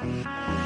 Bye.